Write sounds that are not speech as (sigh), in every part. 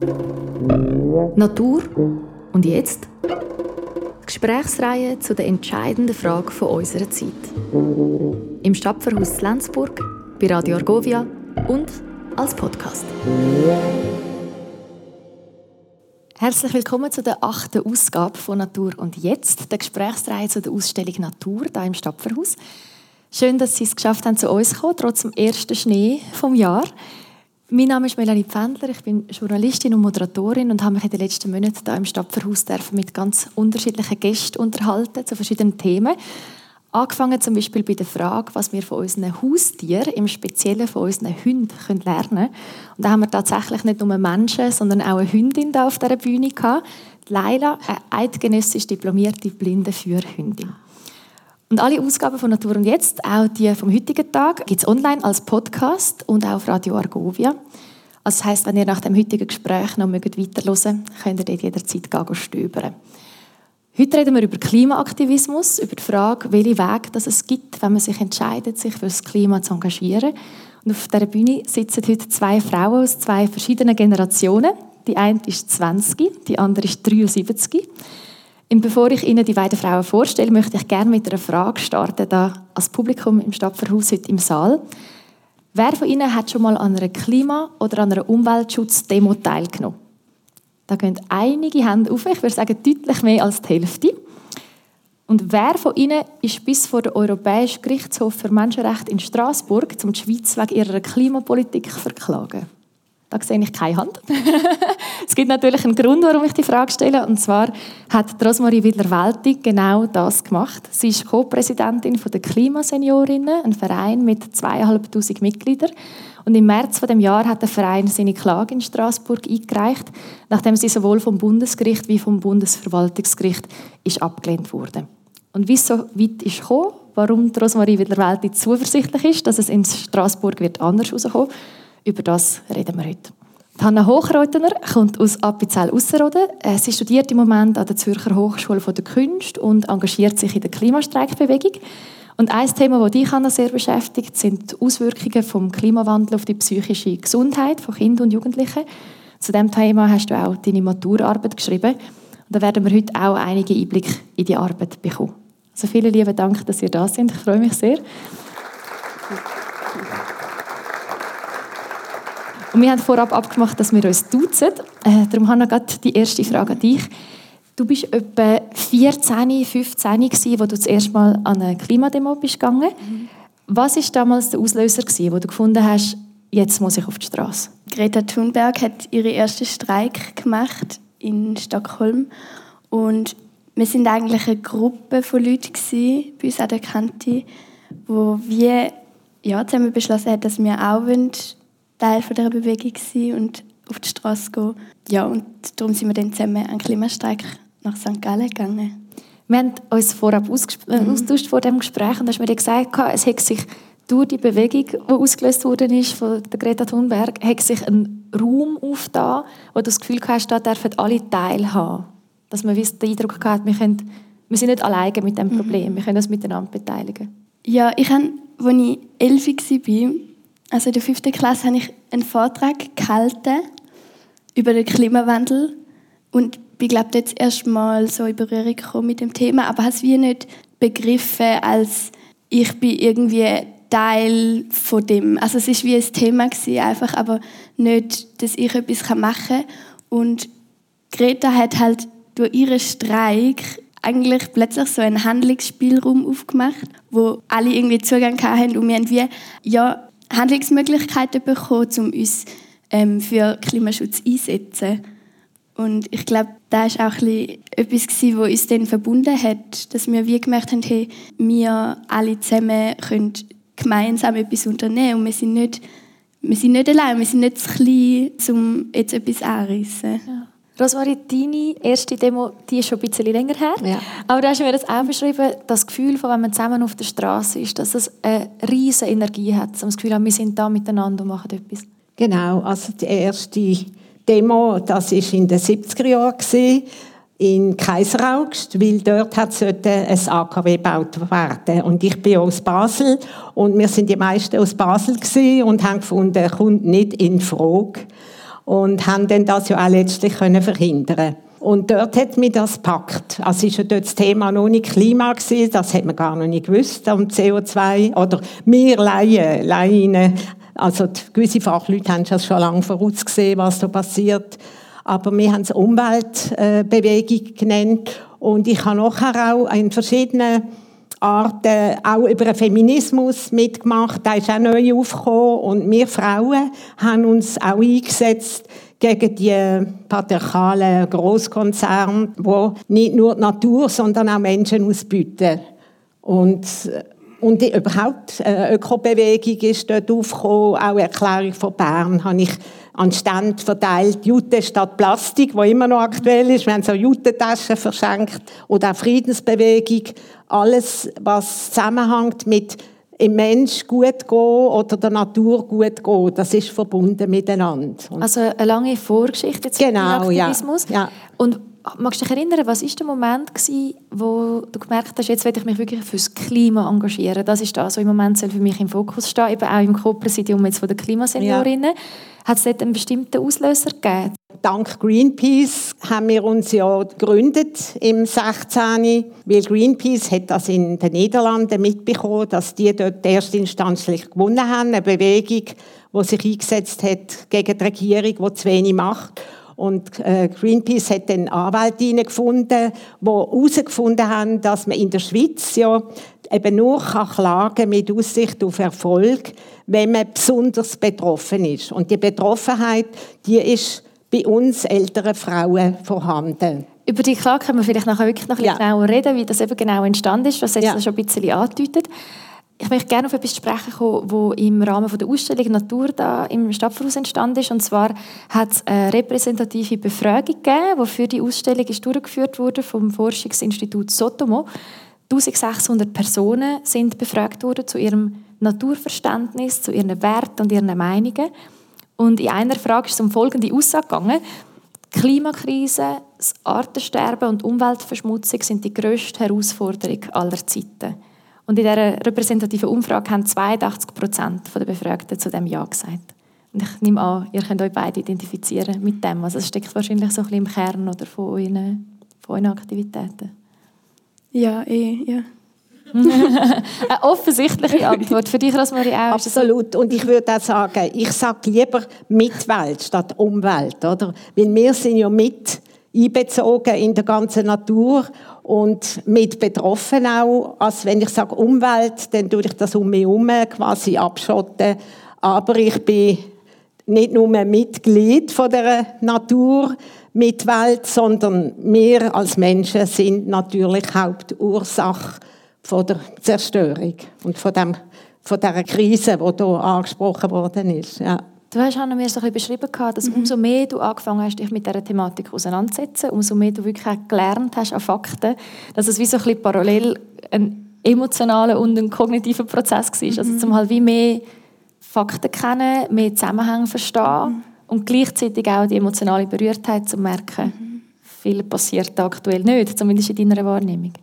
Natur und jetzt? Gesprächsreihe zu der entscheidenden Frage von unserer Zeit. Im Stadtverhaus Lenzburg, bei Radio Argovia und als Podcast. Herzlich willkommen zu der achten Ausgabe von Natur und Jetzt, der Gesprächsreihe zu der Ausstellung Natur hier im Stadtverhaus. Schön, dass Sie es geschafft haben, zu uns zu kommen, trotz dem ersten Schnee vom Jahr. Mein Name ist Melanie Pfändler, ich bin Journalistin und Moderatorin und habe mich in den letzten Monaten hier im Stadtverhaus mit ganz unterschiedlichen Gästen unterhalten zu verschiedenen Themen. Angefangen zum Beispiel bei der Frage, was wir von unseren Haustieren, im Speziellen von unseren Hunden, können lernen können. Und da haben wir tatsächlich nicht nur Menschen, sondern auch eine Hündin da auf dieser Bühne gehabt. Laila, eine eidgenössisch diplomierte blinde Führhündin. Und alle Ausgaben von Natur und Jetzt, auch die vom heutigen Tag, gibt es online als Podcast und auch auf Radio Argovia. Also das heisst, wenn ihr nach dem heutigen Gespräch noch weiterhören mögt, könnt ihr dort jederzeit stöbern. Heute reden wir über Klimaaktivismus, über die Frage, welche Wege es gibt, wenn man sich entscheidet, sich für das Klima zu engagieren. Und auf dieser Bühne sitzen heute zwei Frauen aus zwei verschiedenen Generationen. Die eine ist 20, die andere ist 73. Und bevor ich Ihnen die beiden Frauen vorstelle, möchte ich gerne mit einer Frage starten, da als Publikum im Stadtverhaus heute im Saal. Wer von Ihnen hat schon mal an einer Klima- oder an einer Umweltschutzdemo teilgenommen? Da gehen einige Hände auf, ich würde sagen deutlich mehr als die Hälfte. Und wer von Ihnen ist bis vor den Europäischen Gerichtshof für Menschenrechte in Straßburg, um die Schweiz wegen ihrer Klimapolitik verklagen? Da sehe ich keine Hand. (laughs) es gibt natürlich einen Grund, warum ich die Frage stelle. Und zwar hat Rosmarie Widler-Weltig genau das gemacht. Sie ist Co-Präsidentin der Klimaseniorinnen, ein Verein mit zweieinhalbtausend Mitgliedern. Und im März von dem Jahr hat der Verein seine Klage in Straßburg eingereicht, nachdem sie sowohl vom Bundesgericht wie vom Bundesverwaltungsgericht ist abgelehnt wurde. Und wie es so weit ist gekommen, warum Rosmarie Widler-Weltig zuversichtlich ist, dass es in Straßburg wird anders herauskommen über das reden wir heute. Hanna Hochreutener kommt aus Appenzell-Ausserrhoden. Äh, sie studiert im Moment an der Zürcher Hochschule der Künste und engagiert sich in der Klimastreikbewegung. Und ein Thema, das dich Hanna sehr beschäftigt, sind die Auswirkungen des Klimawandels auf die psychische Gesundheit von Kindern und Jugendlichen. Zu diesem Thema hast du auch deine Maturarbeit geschrieben. Und da werden wir heute auch einige Einblicke in die Arbeit bekommen. Also vielen lieben Dank, dass ihr da seid. Ich freue mich sehr. Und wir haben vorab abgemacht, dass wir uns duzen. Äh, darum habe ich gerade die erste Frage an dich. Du bist etwa 14, 15 gewesen, als du das erste Mal an eine Klimademo bist gegangen. Mhm. Was war damals der Auslöser, gewesen, wo du gefunden hast, jetzt muss ich auf die Straße? Greta Thunberg hat ihren ersten Streik gemacht in Stockholm und wir sind eigentlich eine Gruppe von Leuten gewesen, bei uns an der Kante, wo wir ja, zusammen beschlossen haben, dass wir auch wollen, Teil von dieser Bewegung sein und auf die Straße gehen. Ja, und darum sind wir dann zusammen an Klimastreik nach St. Gallen gegangen. Wir haben uns vorab äh, mhm. austauscht vor dem Gespräch und du hast mir gesagt, es hat sich durch die Bewegung, die ausgelöst worden ist von der Greta Thunberg, hat sich ein Raum aufgetan, wo du das Gefühl hast, da dürfen alle teilhaben. Dass man den Eindruck hat, wir, können, wir sind nicht alleine mit dem mhm. Problem, mhm. wir können uns miteinander beteiligen. Ja, ich habe, als ich elf war, also in der fünften Klasse habe ich einen Vortrag gehalten über den Klimawandel und ich glaube jetzt erst mal so in Berührung gekommen mit dem Thema, aber habe es wie nicht begriffen als ich bin irgendwie Teil von dem. Also es ist wie ein Thema gewesen, einfach, aber nicht, dass ich etwas machen kann. Und Greta hat halt durch ihren Streik eigentlich plötzlich so einen Handlungsspielraum aufgemacht, wo alle irgendwie Zugang hatten und wir haben wie, ja, Handlungsmöglichkeiten bekommen, um uns ähm, für Klimaschutz einzusetzen. Und ich glaube, das war auch etwas, was uns dann verbunden hat, dass wir wie gemerkt haben, hey, wir alle zusammen können gemeinsam etwas unternehmen und wir sind nicht, wir sind nicht allein, wir sind nicht zu klein, um jetzt etwas anzureissen. Ja. Rosmarie, deine erste Demo, die ist schon ein bisschen länger her. Ja. Aber du hast mir das auch beschrieben, das Gefühl, von, wenn man zusammen auf der Straße ist, dass es eine riesige Energie hat. Das Gefühl, wir sind da miteinander und machen etwas. Genau, also die erste Demo, das war in den 70er Jahren in Kaiseraugst, weil dort hat ein AKW gebaut werden. Und ich bin aus Basel und wir sind die meisten aus Basel und haben gefunden, kommt nicht in Frage. Und haben dann das ja auch letztlich können verhindern. Und dort hat mich das gepackt. Also ist ja dort das Thema noch nicht Klima gewesen, das hat man gar noch nicht gewusst, um CO2, oder wir Laien, Laien, also gewisse Fachleute haben schon lange vorausgesehen, was da passiert, aber wir haben es Umweltbewegung genannt. Und ich habe nachher auch in verschiedenen Arten auch über den Feminismus mitgemacht. Da ist auch neu aufgekommen. Und wir Frauen haben uns auch eingesetzt gegen die patriarchalen Großkonzerne, die nicht nur die Natur, sondern auch Menschen ausbeuten. Und und überhaupt, eine Ökobewegung ist dort aufgekommen, auch Erklärung von Bern habe ich an Stand verteilt, Jute statt Plastik, wo immer noch aktuell ist. Wir haben so Jutetaschen verschenkt oder auch Friedensbewegung. Alles, was zusammenhängt mit im Mensch gut gehen oder der Natur gut gehen, das ist verbunden miteinander. Und also eine lange Vorgeschichte zum genau, Aktivismus. Ja. ja. Und magst du dich erinnern, was war der Moment gewesen, wo du gemerkt hast, jetzt werde ich mich wirklich fürs Klima engagieren? Das ist das, was im Moment für mich im Fokus steht, eben auch im Co-Präsidium jetzt von der Klimaseniorinnen. Ja. Hat es dort einen bestimmten Auslöser gegeben? Dank Greenpeace haben wir uns ja gegründet im 16. Weil Greenpeace hat das in den Niederlanden mitbekommen, dass die dort erstinstanzlich gewonnen haben. Eine Bewegung, die sich eingesetzt hat gegen die Regierung, die zu wenig macht. Und äh, Greenpeace hat dann Anwälte gefunden, die herausgefunden haben, dass man in der Schweiz ja eben nur klagen mit Aussicht auf Erfolg, wenn man besonders betroffen ist. Und die Betroffenheit, die ist bei uns älteren Frauen vorhanden. Über die Klage können wir vielleicht nachher wirklich noch ein bisschen ja. genauer reden, wie das eben genau entstanden ist, was jetzt ja. schon ein bisschen angedeutet. Ich möchte gerne auf etwas sprechen das im Rahmen der Ausstellung Natur da im Stadtverhaus entstanden ist. Und zwar hat es eine repräsentative Befragung gegeben, die für die Ausstellung ist durchgeführt wurde vom Forschungsinstitut Sotomo. 1600 Personen sind befragt worden zu ihrem Naturverständnis, zu ihren Werten und ihren Meinungen. Und in einer Frage ist es um folgende Aussage gegangen. Die Klimakrise, das Artensterben und Umweltverschmutzung sind die grösste Herausforderung aller Zeiten. Und in dieser repräsentativen Umfrage haben 82 Prozent der Befragten zu dem Ja gesagt. Und ich nehme an, ihr könnt euch beide identifizieren mit dem. Also es steckt wahrscheinlich so ein bisschen im Kern oder von, euren, von euren Aktivitäten. Ja, eh, ja. (laughs) Eine offensichtliche Antwort. Für dich, Rosmarie, auch? Absolut. Und ich würde auch sagen, ich sage lieber Mitwelt statt Umwelt. Oder? Weil wir sind ja mit einbezogen in der ganzen Natur und mit betroffen auch. Als wenn ich sage Umwelt, dann tue ich das um mich herum quasi abschotten. Aber ich bin nicht nur Mitglied von der Natur, Mitwelt, sondern wir als Menschen sind natürlich Hauptursache von der Zerstörung und von, dem, von dieser Krise, die hier angesprochen worden ist. Ja. Du hast mir so ein beschrieben, dass mhm. umso mehr du angefangen hast, dich mit dieser Thematik auseinanderzusetzen, umso mehr du wirklich gelernt hast an Fakten, dass es wie so ein bisschen parallel ein emotionaler und ein kognitiver Prozess war. Also mhm. Also zum halt wie mehr Fakten kennen, mehr Zusammenhänge verstehen mhm. und gleichzeitig auch die emotionale Berührtheit zu merken. Mhm. Viel passiert aktuell nicht, zumindest in deiner Wahrnehmung.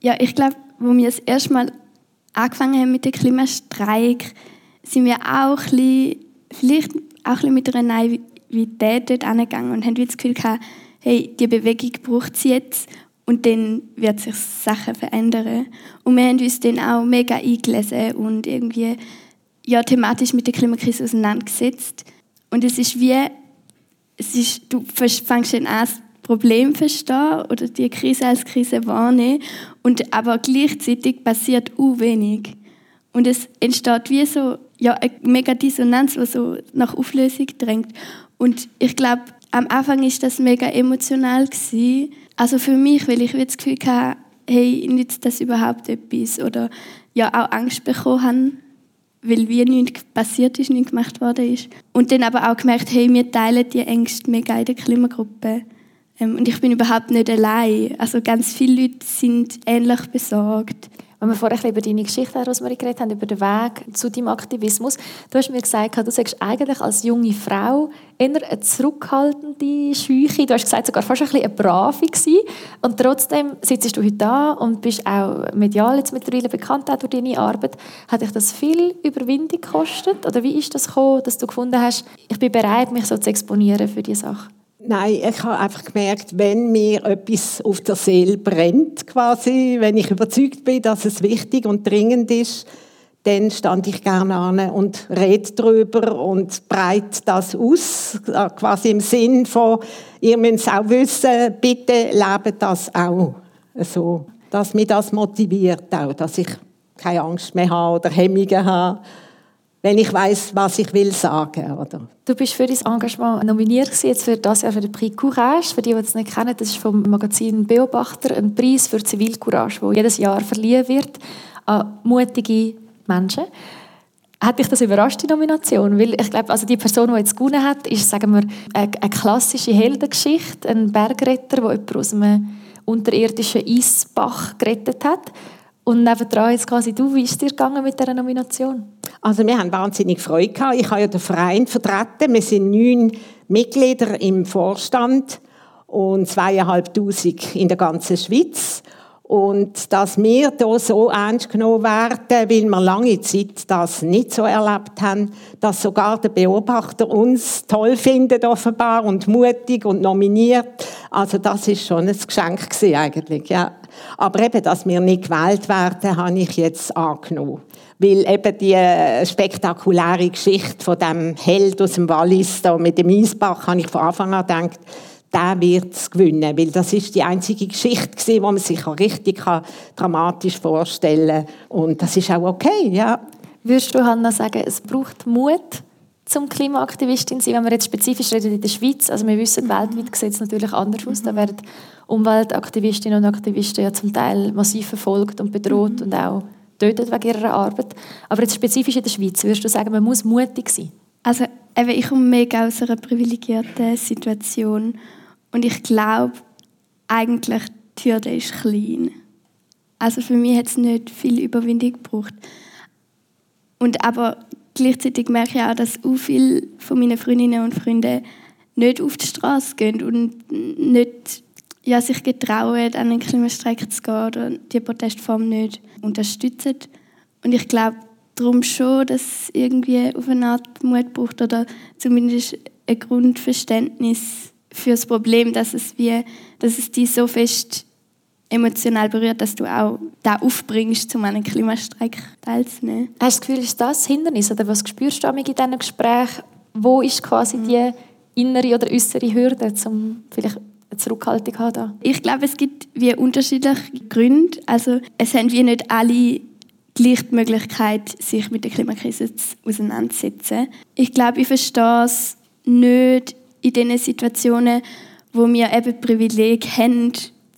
Ja, ich glaube, wo wir das erste Mal angefangen haben mit dem Klimastreik, sind wir auch ein bisschen, vielleicht auch ein mit einer Naivität dort angegangen und haben das Gefühl gehabt, hey, die Bewegung braucht es jetzt und dann wird sich Sachen verändern. Und wir haben uns dann auch mega eingelesen und irgendwie ja, thematisch mit der Klimakrise auseinandergesetzt. Und es ist wie, es ist, du fängst dann an, Problem verstehen oder die Krise als Krise wahrnehmen. Und aber gleichzeitig passiert u wenig. Und es entsteht wie so ja, eine mega Dissonanz, die so nach Auflösung drängt. Und ich glaube, am Anfang ist das mega emotional gewesen. Also für mich, weil ich das Gefühl hatte, hey, nützt das überhaupt etwas? Oder ja, auch Angst bekommen habe, weil wie nichts passiert ist, nichts gemacht worden ist. Und dann aber auch gemerkt, hey, wir teilen die Ängste mega in der Klimagruppe. Ähm, und ich bin überhaupt nicht allein. Also ganz viele Leute sind ähnlich besorgt. Wenn wir vorher über deine Geschichte, Rosmarie, geredet haben, über den Weg zu deinem Aktivismus, du hast mir gesagt, du sagst eigentlich als junge Frau eher eine zurückhaltende, scheuche, du hast gesagt, sogar fast ein bisschen eine brave gewesen. Und trotzdem sitzt du heute da und bist auch medial jetzt mittlerweile bekannt durch deine Arbeit. Hat dich das viel Überwindung gekostet? Oder wie ist das gekommen, dass du gefunden hast, ich bin bereit, mich so zu exponieren für diese Sache? Nein, ich habe einfach gemerkt, wenn mir etwas auf der Seele brennt, quasi, wenn ich überzeugt bin, dass es wichtig und dringend ist, dann stand ich gerne an und rede darüber und breite das aus, quasi im Sinn von, ihr müsst auch wissen, bitte lebt das auch. So, dass mich das motiviert auch, dass ich keine Angst mehr habe oder Hemmungen habe wenn ich weiß, was ich will sagen. Oder? Du bist für dein Engagement nominiert jetzt für das Jahr für den Prix Courage. Für die, die es nicht kennen, das ist vom Magazin Beobachter ein Preis für Zivilcourage, der jedes Jahr verliehen wird an mutige Menschen. Hat dich das überrascht, die Nomination? Weil ich glaube, also die Person, die jetzt gewonnen hat, ist, sagen wir, eine, eine klassische Heldengeschichte, ein Bergretter, der jemanden aus einem unterirdischen Eisbach gerettet hat. Und nebenan jetzt quasi du, wie ist es dir gegangen mit dieser Nomination? Also wir haben wahnsinnig Freude gehabt. Ich habe ja den Verein vertreten. Wir sind neun Mitglieder im Vorstand und zweieinhalbtausend in der ganzen Schweiz. Und dass wir hier so ernst genommen werden, weil wir lange Zeit das nicht so erlebt haben, dass sogar der Beobachter uns toll findet offenbar und mutig und nominiert. Also das ist schon ein Geschenk gewesen, eigentlich, ja. Aber eben, dass wir nicht gewählt werden, habe ich jetzt angenommen. Weil eben die äh, spektakuläre Geschichte von dem Held aus dem Wallis da mit dem Eisbach, habe ich von Anfang an gedacht, der wird es gewinnen, weil das ist die einzige Geschichte gewesen, die man sich auch richtig dramatisch vorstellen kann. Und das ist auch okay, ja. Würdest du, Hanna, sagen, es braucht Mut, zum Klimaaktivistin sein, wenn wir jetzt spezifisch reden in der Schweiz, also wir wissen, weltweit sieht es natürlich anders aus, da werden Umweltaktivistinnen und Aktivisten ja zum Teil massiv verfolgt und bedroht mhm. und auch tötet wegen ihrer Arbeit. Aber jetzt spezifisch in der Schweiz, würdest du sagen, man muss mutig sein? Also eben, ich komme mega aus einer privilegierten Situation und ich glaube, eigentlich die Hürde ist klein. Also für mich hat es nicht viel Überwindung gebraucht. Und aber gleichzeitig merke ich auch, dass auch viele von meinen Freundinnen und Freunden nicht auf die Straße gehen und nicht ja, sich getrauen, an einen Klimastreik zu gehen oder die Protestform nicht unterstützen. Und ich glaube darum schon, dass es irgendwie auf eine Art Mut braucht oder zumindest ein Grundverständnis für das Problem, dass es, wie, dass es dich so fest emotional berührt, dass du auch da aufbringst, um an einem Klimastreik teilzunehmen. Hast du das Gefühl, ist das Hindernis? Oder was spürst du in diesen Gesprächen? Wo ist quasi mhm. die innere oder äußere Hürde, um vielleicht eine Zurückhaltung zu haben? Ich glaube, es gibt wie unterschiedliche Gründe. Also es haben wie nicht alle gleich die Möglichkeit, sich mit der Klimakrise auseinanderzusetzen. Ich glaube, ich verstehe es nicht in diesen Situationen, wo wir eben Privileg haben,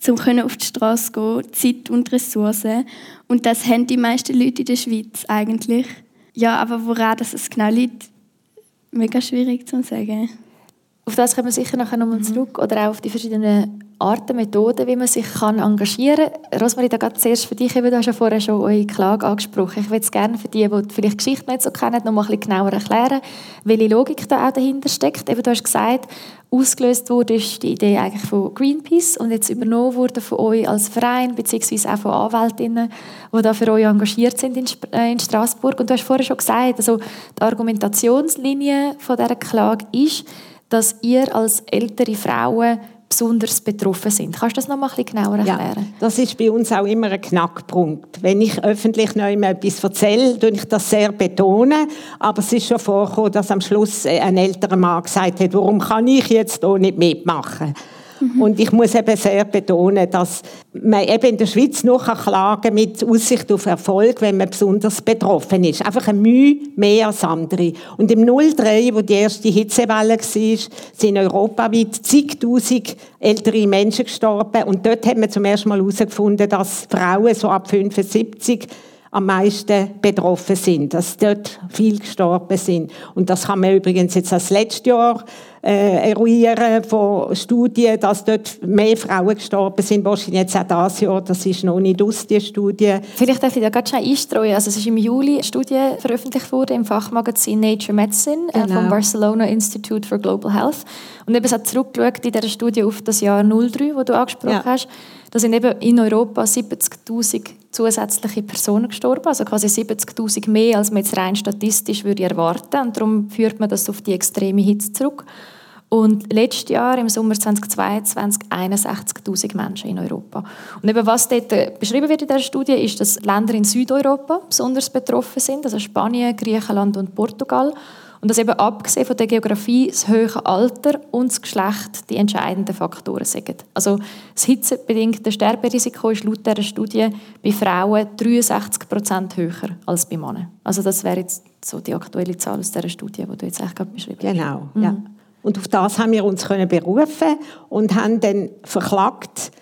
um auf die Straße zu gehen, Zeit und Ressourcen. Und das haben die meisten Leute in der Schweiz eigentlich. Ja, aber woran das genau liegt, mega schwierig zu sagen. Auf das kommen wir sicher nachher nochmal mhm. zurück. Oder auch auf die verschiedenen Arten, Methoden, wie man sich kann engagieren kann. Rosmarie, da geht zuerst für dich, du hast ja vorher schon eure Klage angesprochen. Ich würde es gerne für die, die vielleicht die Geschichte nicht so kennen, noch mal ein bisschen genauer erklären, welche Logik da auch dahinter steckt. Eben, du hast gesagt, ausgelöst wurde ist die Idee eigentlich von Greenpeace und jetzt übernommen wurde von euch als Verein, beziehungsweise auch von Anwältinnen, die da für euch engagiert sind in, äh, in Straßburg. Und du hast vorher schon gesagt, also die Argumentationslinie von dieser Klage ist, dass ihr als ältere Frauen besonders betroffen sind. Kannst du das noch mal ein bisschen genauer erklären? Ja, das ist bei uns auch immer ein Knackpunkt. Wenn ich öffentlich noch etwas erzähle, tue ich das sehr betonen. Aber es ist schon vorgekommen, dass am Schluss ein älterer Mann gesagt hat, warum kann ich jetzt hier nicht mitmachen? Mhm. Und ich muss eben sehr betonen, dass man eben in der Schweiz nur klagen mit Aussicht auf Erfolg, wenn man besonders betroffen ist. Einfach eine Mühe mehr als andere. Und im 03, wo die erste Hitzewelle war, sind europaweit zigtausend ältere Menschen gestorben. Und dort hat man zum ersten Mal herausgefunden, dass Frauen so ab 75 am meisten betroffen sind, dass dort viel gestorben sind. Und das kann man übrigens jetzt das letzte Jahr äh, eruieren von Studien, dass dort mehr Frauen gestorben sind. Wahrscheinlich jetzt auch dieses Jahr, das ist noch nicht aus, die Studie. Vielleicht darf ich da ganz schnell einstreuen. Also es ist im Juli eine Studie veröffentlicht worden im Fachmagazin Nature Medicine äh, genau. vom Barcelona Institute for Global Health. Und eben es hat zurückgeschaut in dieser Studie auf das Jahr 03, das du angesprochen ja. hast. Da sind eben in Europa 70'000 zusätzliche Personen gestorben, also quasi 70'000 mehr, als man jetzt rein statistisch würde erwarten. Und darum führt man das auf die extreme Hitze zurück. Und letztes Jahr, im Sommer 2022, 61'000 Menschen in Europa. Und eben was dort äh, beschrieben wird in dieser Studie, ist, dass Länder in Südeuropa besonders betroffen sind, also Spanien, Griechenland und Portugal. Und dass eben abgesehen von der Geografie das höhere Alter und das Geschlecht die entscheidenden Faktoren sind. Also das hitzebedingte Sterberisiko ist laut dieser Studie bei Frauen 63 Prozent höher als bei Männern. Also das wäre jetzt so die aktuelle Zahl aus dieser Studie, die du jetzt eigentlich gerade beschrieben hast. Genau, mhm. Und auf das haben wir uns können berufen und haben dann verklagt,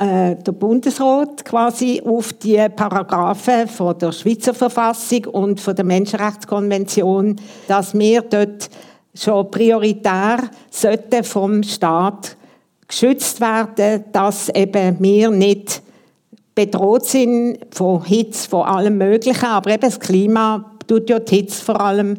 äh, der Bundesrat quasi auf die Paragraphen von der Schweizer Verfassung und von der Menschenrechtskonvention, dass wir dort schon prioritär sollten vom Staat geschützt werden, dass eben wir nicht bedroht sind von Hitze, von allem Möglichen, aber eben das Klima tut ja die Hitze vor allem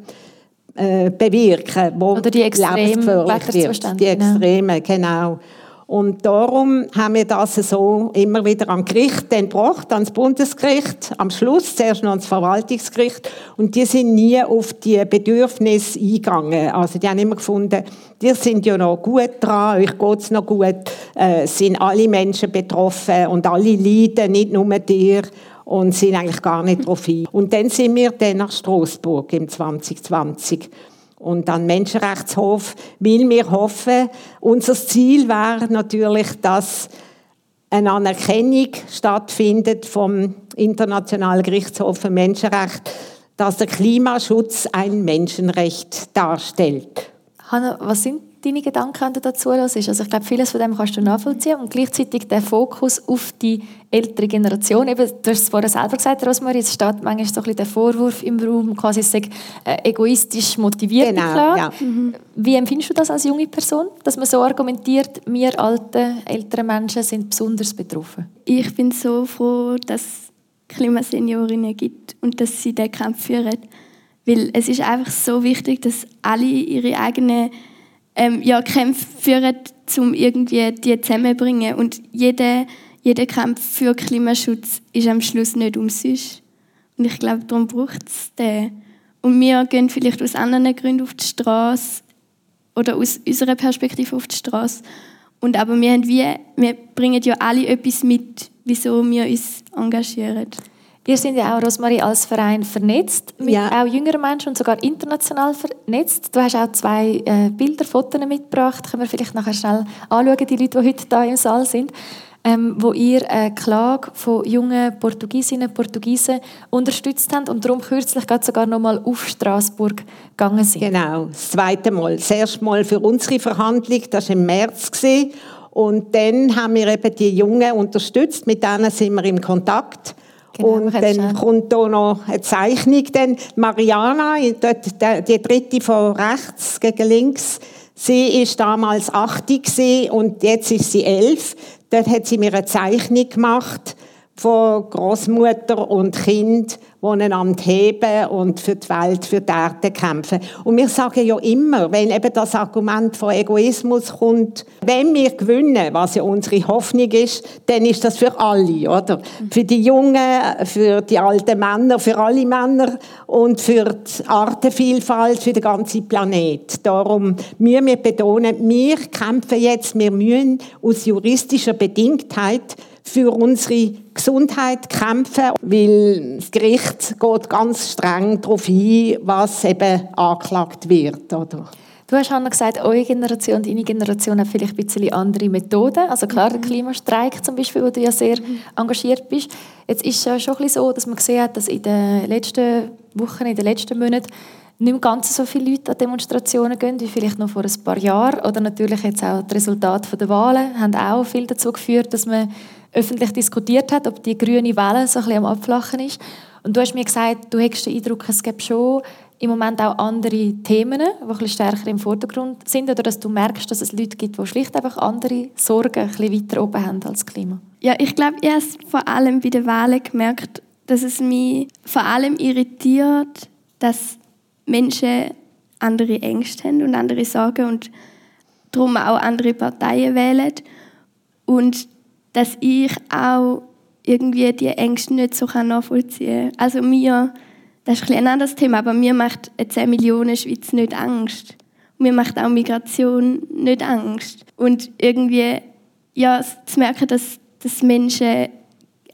äh, bewirken, wo Oder die extremen Wetterzustände. Die Extreme, genau. Und darum haben wir das so immer wieder am Gericht dann gebracht, ans Bundesgericht, am Schluss zuerst noch ans Verwaltungsgericht. Und die sind nie auf die Bedürfnisse eingegangen. Also die haben immer gefunden, die sind ja noch gut dran, euch geht es noch gut, äh, sind alle Menschen betroffen und alle leiden, nicht nur dir und sind eigentlich gar nicht darauf ein. Und dann sind wir dann nach Straßburg im 2020 und an Menschenrechtshof, weil wir hoffen, unser Ziel wäre natürlich, dass eine Anerkennung stattfindet vom Internationalen Gerichtshof für Menschenrechte, dass der Klimaschutz ein Menschenrecht darstellt. Hanna, was sind deine Gedanken, wenn du dazu hörst. Also ich glaube, vieles von dem kannst du nachvollziehen und gleichzeitig der Fokus auf die ältere Generation. Eben, du hast es vorher selber gesagt, Rosmarie, es steht manchmal so ein bisschen der Vorwurf im Raum, quasi sei äh, egoistisch motiviert. Genau, ja. mhm. Wie empfindest du das als junge Person, dass man so argumentiert, wir alte, ältere Menschen sind besonders betroffen? Ich bin so froh, dass es Klimaseniorinnen gibt und dass sie den Kampf führen. Weil es ist einfach so wichtig, dass alle ihre eigenen ähm, ja, Kämpfe führen, um irgendwie die zusammenzubringen. Und jeder, jeder Kampf für Klimaschutz ist am Schluss nicht umsonst. Und ich glaube, darum braucht es den. Und wir gehen vielleicht aus anderen Gründen auf die Straße oder aus unserer Perspektive auf die Straße. Und aber wir, haben wie, wir bringen ja alle etwas mit, wieso wir uns engagieren. Ihr seid ja auch, Rosmarie, als Verein vernetzt mit ja. auch jüngeren Menschen und sogar international vernetzt. Du hast auch zwei äh, Bilder, Fotos mitgebracht. Können wir vielleicht nachher schnell anschauen, die Leute, die heute hier im Saal sind. Ähm, wo ihr eine Klage von jungen Portugiesinnen und Portugiesen unterstützt habt und darum kürzlich gerade sogar noch mal auf Straßburg gegangen sind. Genau, das zweite Mal. Das erste Mal für unsere Verhandlung, das war im März. Und dann haben wir eben die Jungen unterstützt, mit denen sind wir im Kontakt. Genau, und dann kommt da noch eine Zeichnung. Dann Mariana, die dritte von rechts gegen links, sie ist damals 80 und jetzt ist sie elf. Dort hat sie mir eine Zeichnung gemacht von Großmutter und Kind die einander heben und für die Welt, für die Erde kämpfen. Und wir sagen ja immer, wenn eben das Argument von Egoismus kommt, wenn wir gewinnen, was ja unsere Hoffnung ist, dann ist das für alle, oder? Für die Jungen, für die alten Männer, für alle Männer und für die Artenvielfalt, für den ganzen Planet. Darum müssen wir betonen, wir kämpfen jetzt, wir müssen aus juristischer Bedingtheit für unsere Gesundheit kämpfen, weil das Gericht geht ganz streng darauf ein, was eben angeklagt wird. Oder? Du hast Hanna gesagt, eure Generation, deine Generation hat vielleicht ein bisschen andere Methoden. Also klar, der mhm. Klimastreik zum Beispiel, wo du ja sehr mhm. engagiert bist. Jetzt ist es schon ein bisschen so, dass man gesehen hat, dass in den letzten Wochen, in den letzten Monaten nicht mehr ganz so viele Leute an Demonstrationen gehen, wie vielleicht noch vor ein paar Jahren. Oder natürlich jetzt auch die Resultate der Wahlen haben auch viel dazu geführt, dass man öffentlich diskutiert hat, ob die grüne Welle so ein bisschen am Abflachen ist. Und du hast mir gesagt, du hättest den Eindruck, es gibt schon im Moment auch andere Themen, die ein bisschen stärker im Vordergrund sind? Oder dass du merkst, dass es Leute gibt, die schlicht einfach andere Sorgen ein bisschen weiter oben haben als Klima? Ja, ich glaube, erst vor allem bei den Wahlen gemerkt, dass es mich vor allem irritiert, dass Menschen andere Ängste haben und andere Sorgen und darum auch andere Parteien wählen. Und dass ich auch irgendwie die Ängste nicht so nachvollziehen kann. Also mir, das ist ein, anderes Thema, aber mir macht eine 10 Millionen Schweiz nicht Angst. Mir macht auch Migration nicht Angst. Und irgendwie, ja, zu merken, dass, dass Menschen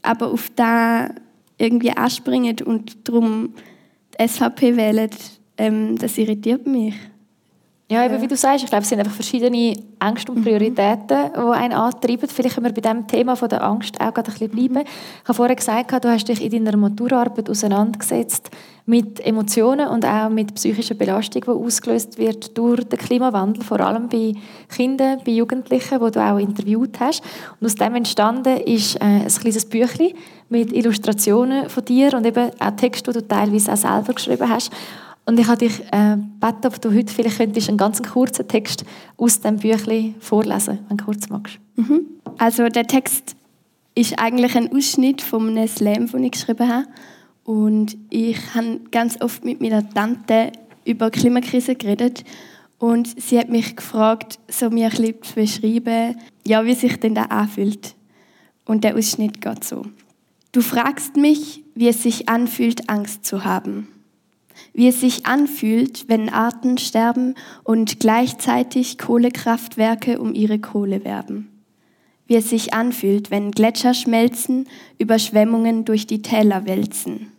aber auf da irgendwie anspringen und darum die SVP wählen, ähm, das irritiert mich. Ja, eben, wie du sagst, ich glaube, es sind einfach verschiedene Ängste und mhm. Prioritäten, mhm. die einen antreiben. Vielleicht können wir bei diesem Thema von der Angst auch gerade ein bisschen bleiben. Ich habe vorher gesagt, du hast dich in deiner Maturarbeit auseinandergesetzt mit Emotionen und auch mit psychischer Belastung, die ausgelöst wird durch den Klimawandel, vor allem bei Kindern, bei Jugendlichen, die du auch interviewt hast. Und aus dem entstanden ist äh, ein kleines Büchlein mit Illustrationen von dir und eben auch Texte, die du teilweise auch selber geschrieben hast. Und ich habe dich äh, ob du heute vielleicht könntest einen ganz kurzen Text aus dem Büchlein vorlesen, wenn du kurz magst. Mhm. Also der Text ist eigentlich ein Ausschnitt von einem Slam, den ich geschrieben habe. Und ich habe ganz oft mit meiner Tante über die Klimakrise geredet. Und sie hat mich gefragt, so mir ein bisschen zu beschreiben, ja, wie sich denn da anfühlt. Und der Ausschnitt geht so. Du fragst mich, wie es sich anfühlt, Angst zu haben wie es sich anfühlt, wenn Arten sterben und gleichzeitig Kohlekraftwerke um ihre Kohle werben. Wie es sich anfühlt, wenn Gletscher schmelzen, Überschwemmungen durch die Täler wälzen.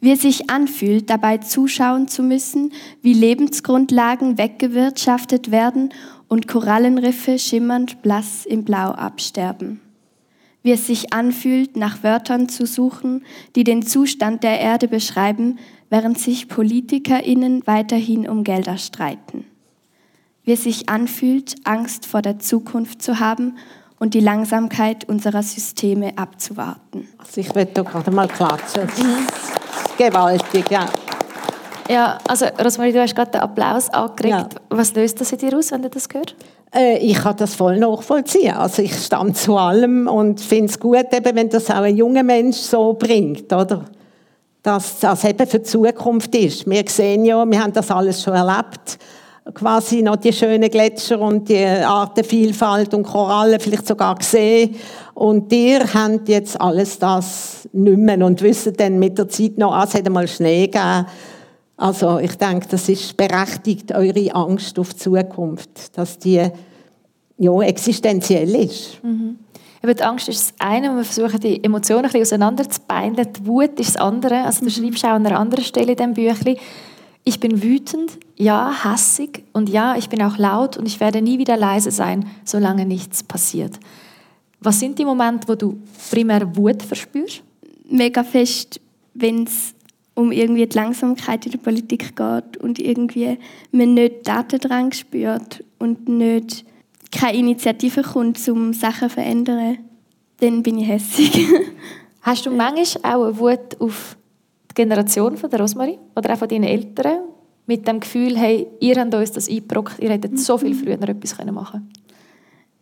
Wie es sich anfühlt, dabei zuschauen zu müssen, wie Lebensgrundlagen weggewirtschaftet werden und Korallenriffe schimmernd blass im Blau absterben. Wie es sich anfühlt, nach Wörtern zu suchen, die den Zustand der Erde beschreiben, während sich PolitikerInnen weiterhin um Gelder streiten. Wie es sich anfühlt, Angst vor der Zukunft zu haben und die Langsamkeit unserer Systeme abzuwarten. Also ich werde da gerade mal klatschen. Mhm. Gewaltig, ja. Ja, also Rosmarie, du hast gerade den Applaus angeregt. Ja. Was löst das in dir aus, wenn du das hörst? Äh, ich kann das voll nachvollziehen. Also ich stamme zu allem und finde es gut, eben, wenn das auch ein junger Mensch so bringt, oder? Dass das eben für die Zukunft ist. Wir sehen ja, wir haben das alles schon erlebt, quasi noch die schönen Gletscher und die Artenvielfalt und Korallen vielleicht sogar gesehen. Und ihr habt jetzt alles das nicht mehr und wissen dann mit der Zeit noch, ah, es hätte mal Schnee gegeben. Also ich denke, das ist berechtigt, eure Angst auf die Zukunft, dass die ja, existenziell ist. Mhm. Eben die Angst ist das eine, und wir versuchen die Emotionen ein bisschen auseinanderzubeinden. Die Wut ist das andere. Also du mhm. schreibst auch an einer anderen Stelle in diesem Büchlein, ich bin wütend, ja, hassig und ja, ich bin auch laut und ich werde nie wieder leise sein, solange nichts passiert. Was sind die Momente, wo du primär Wut verspürst? Mega fest, wenn es um irgendwie die Langsamkeit in der Politik geht und irgendwie man nicht Datendrang spürt und nicht keine Initiative kommt, um Sachen zu verändern, dann bin ich hässlich. (laughs) Hast du manchmal auch eine Wut auf die Generation von der Rosmarie oder auch von deinen Eltern mit dem Gefühl, hey, ihr habt uns das eingebrockt, ihr hättet so viel früher etwas machen können?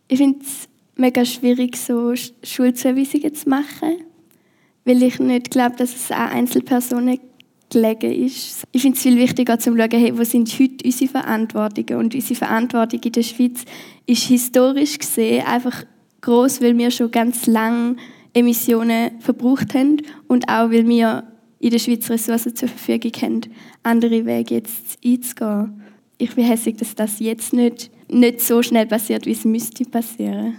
Ich finde es mega schwierig, so Schulzuweisungen zu machen, weil ich nicht glaube, dass es auch Einzelpersonen gelegen ist. Ich finde es viel wichtiger, zu schauen, hey, wo sind heute unsere Verantwortungen. Und unsere Verantwortung in der Schweiz ist historisch gesehen einfach groß, weil wir schon ganz lange Emissionen verbraucht haben und auch, weil wir in der Schweiz Ressourcen zur Verfügung haben, andere Wege jetzt einzugehen. Ich bin hässlich, dass das jetzt nicht, nicht so schnell passiert, wie es müsste passieren.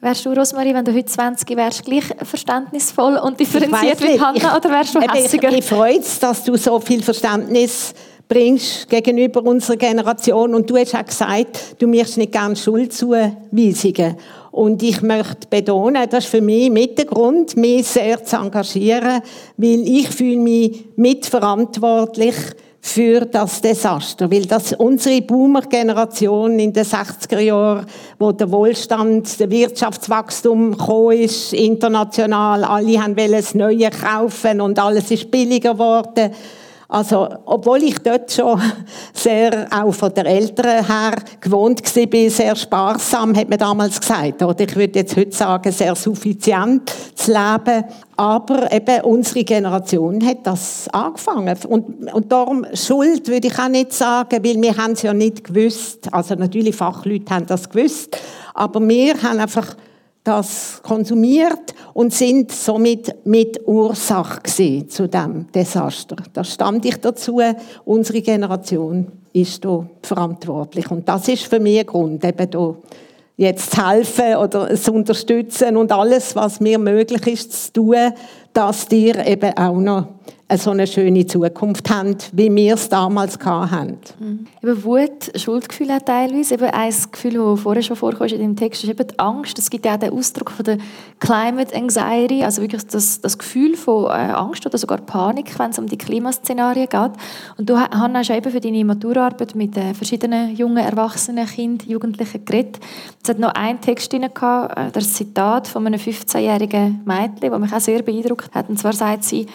Wärst du, Rosmarie, wenn du heute 20 wärst, gleich verständnisvoll und differenziert wie Hanna oder wärst du hässiger? Ich, ich freue es, dass du so viel Verständnis bringst gegenüber unserer Generation. Und du hast auch gesagt, du möchtest nicht gerne Schuldzuweisungen. Und ich möchte betonen, das ist für mich mit der Grund, mich sehr zu engagieren, weil ich fühle mich mitverantwortlich für das Desaster. Weil das unsere Boomer-Generation in den 60er Jahren, wo der Wohlstand, der Wirtschaftswachstum gekommen ist, international, alle haben das Neue kaufen und alles ist billiger geworden. Also, obwohl ich dort schon sehr, auch von der Eltern her, gewohnt war, sehr sparsam, hat man damals gesagt. Oder ich würde jetzt heute sagen, sehr suffizient zu leben. Aber eben unsere Generation hat das angefangen. Und, und darum, Schuld würde ich auch nicht sagen, weil wir haben es ja nicht gewusst. Also natürlich, Fachleute haben das gewusst. Aber wir haben einfach das konsumiert und sind somit mit Ursache zu dem Desaster. Da stand ich dazu. Unsere Generation ist da verantwortlich und das ist für mich ein Grund, eben da jetzt zu helfen oder zu unterstützen und alles, was mir möglich ist, zu tun, dass dir eben auch noch so eine schöne Zukunft haben, wie wir es damals hatten. Mhm. Eben Wut, Schuldgefühl hat teilweise. Eben ein Gefühl, das vorher schon vorkam in deinem Text, ist eben die Angst. Es gibt ja auch den Ausdruck von der Climate Anxiety, also wirklich das, das Gefühl von äh, Angst oder sogar Panik, wenn es um die Klimaszenarien geht. Und du hast eben für deine Maturarbeit mit äh, verschiedenen jungen Erwachsenen, Kindern, Jugendlichen geredet. Es hat noch einen Text drin, äh, das Zitat von einem 15-jährigen Mädchen, das mich auch sehr beeindruckt hat. Und zwar sagt sie,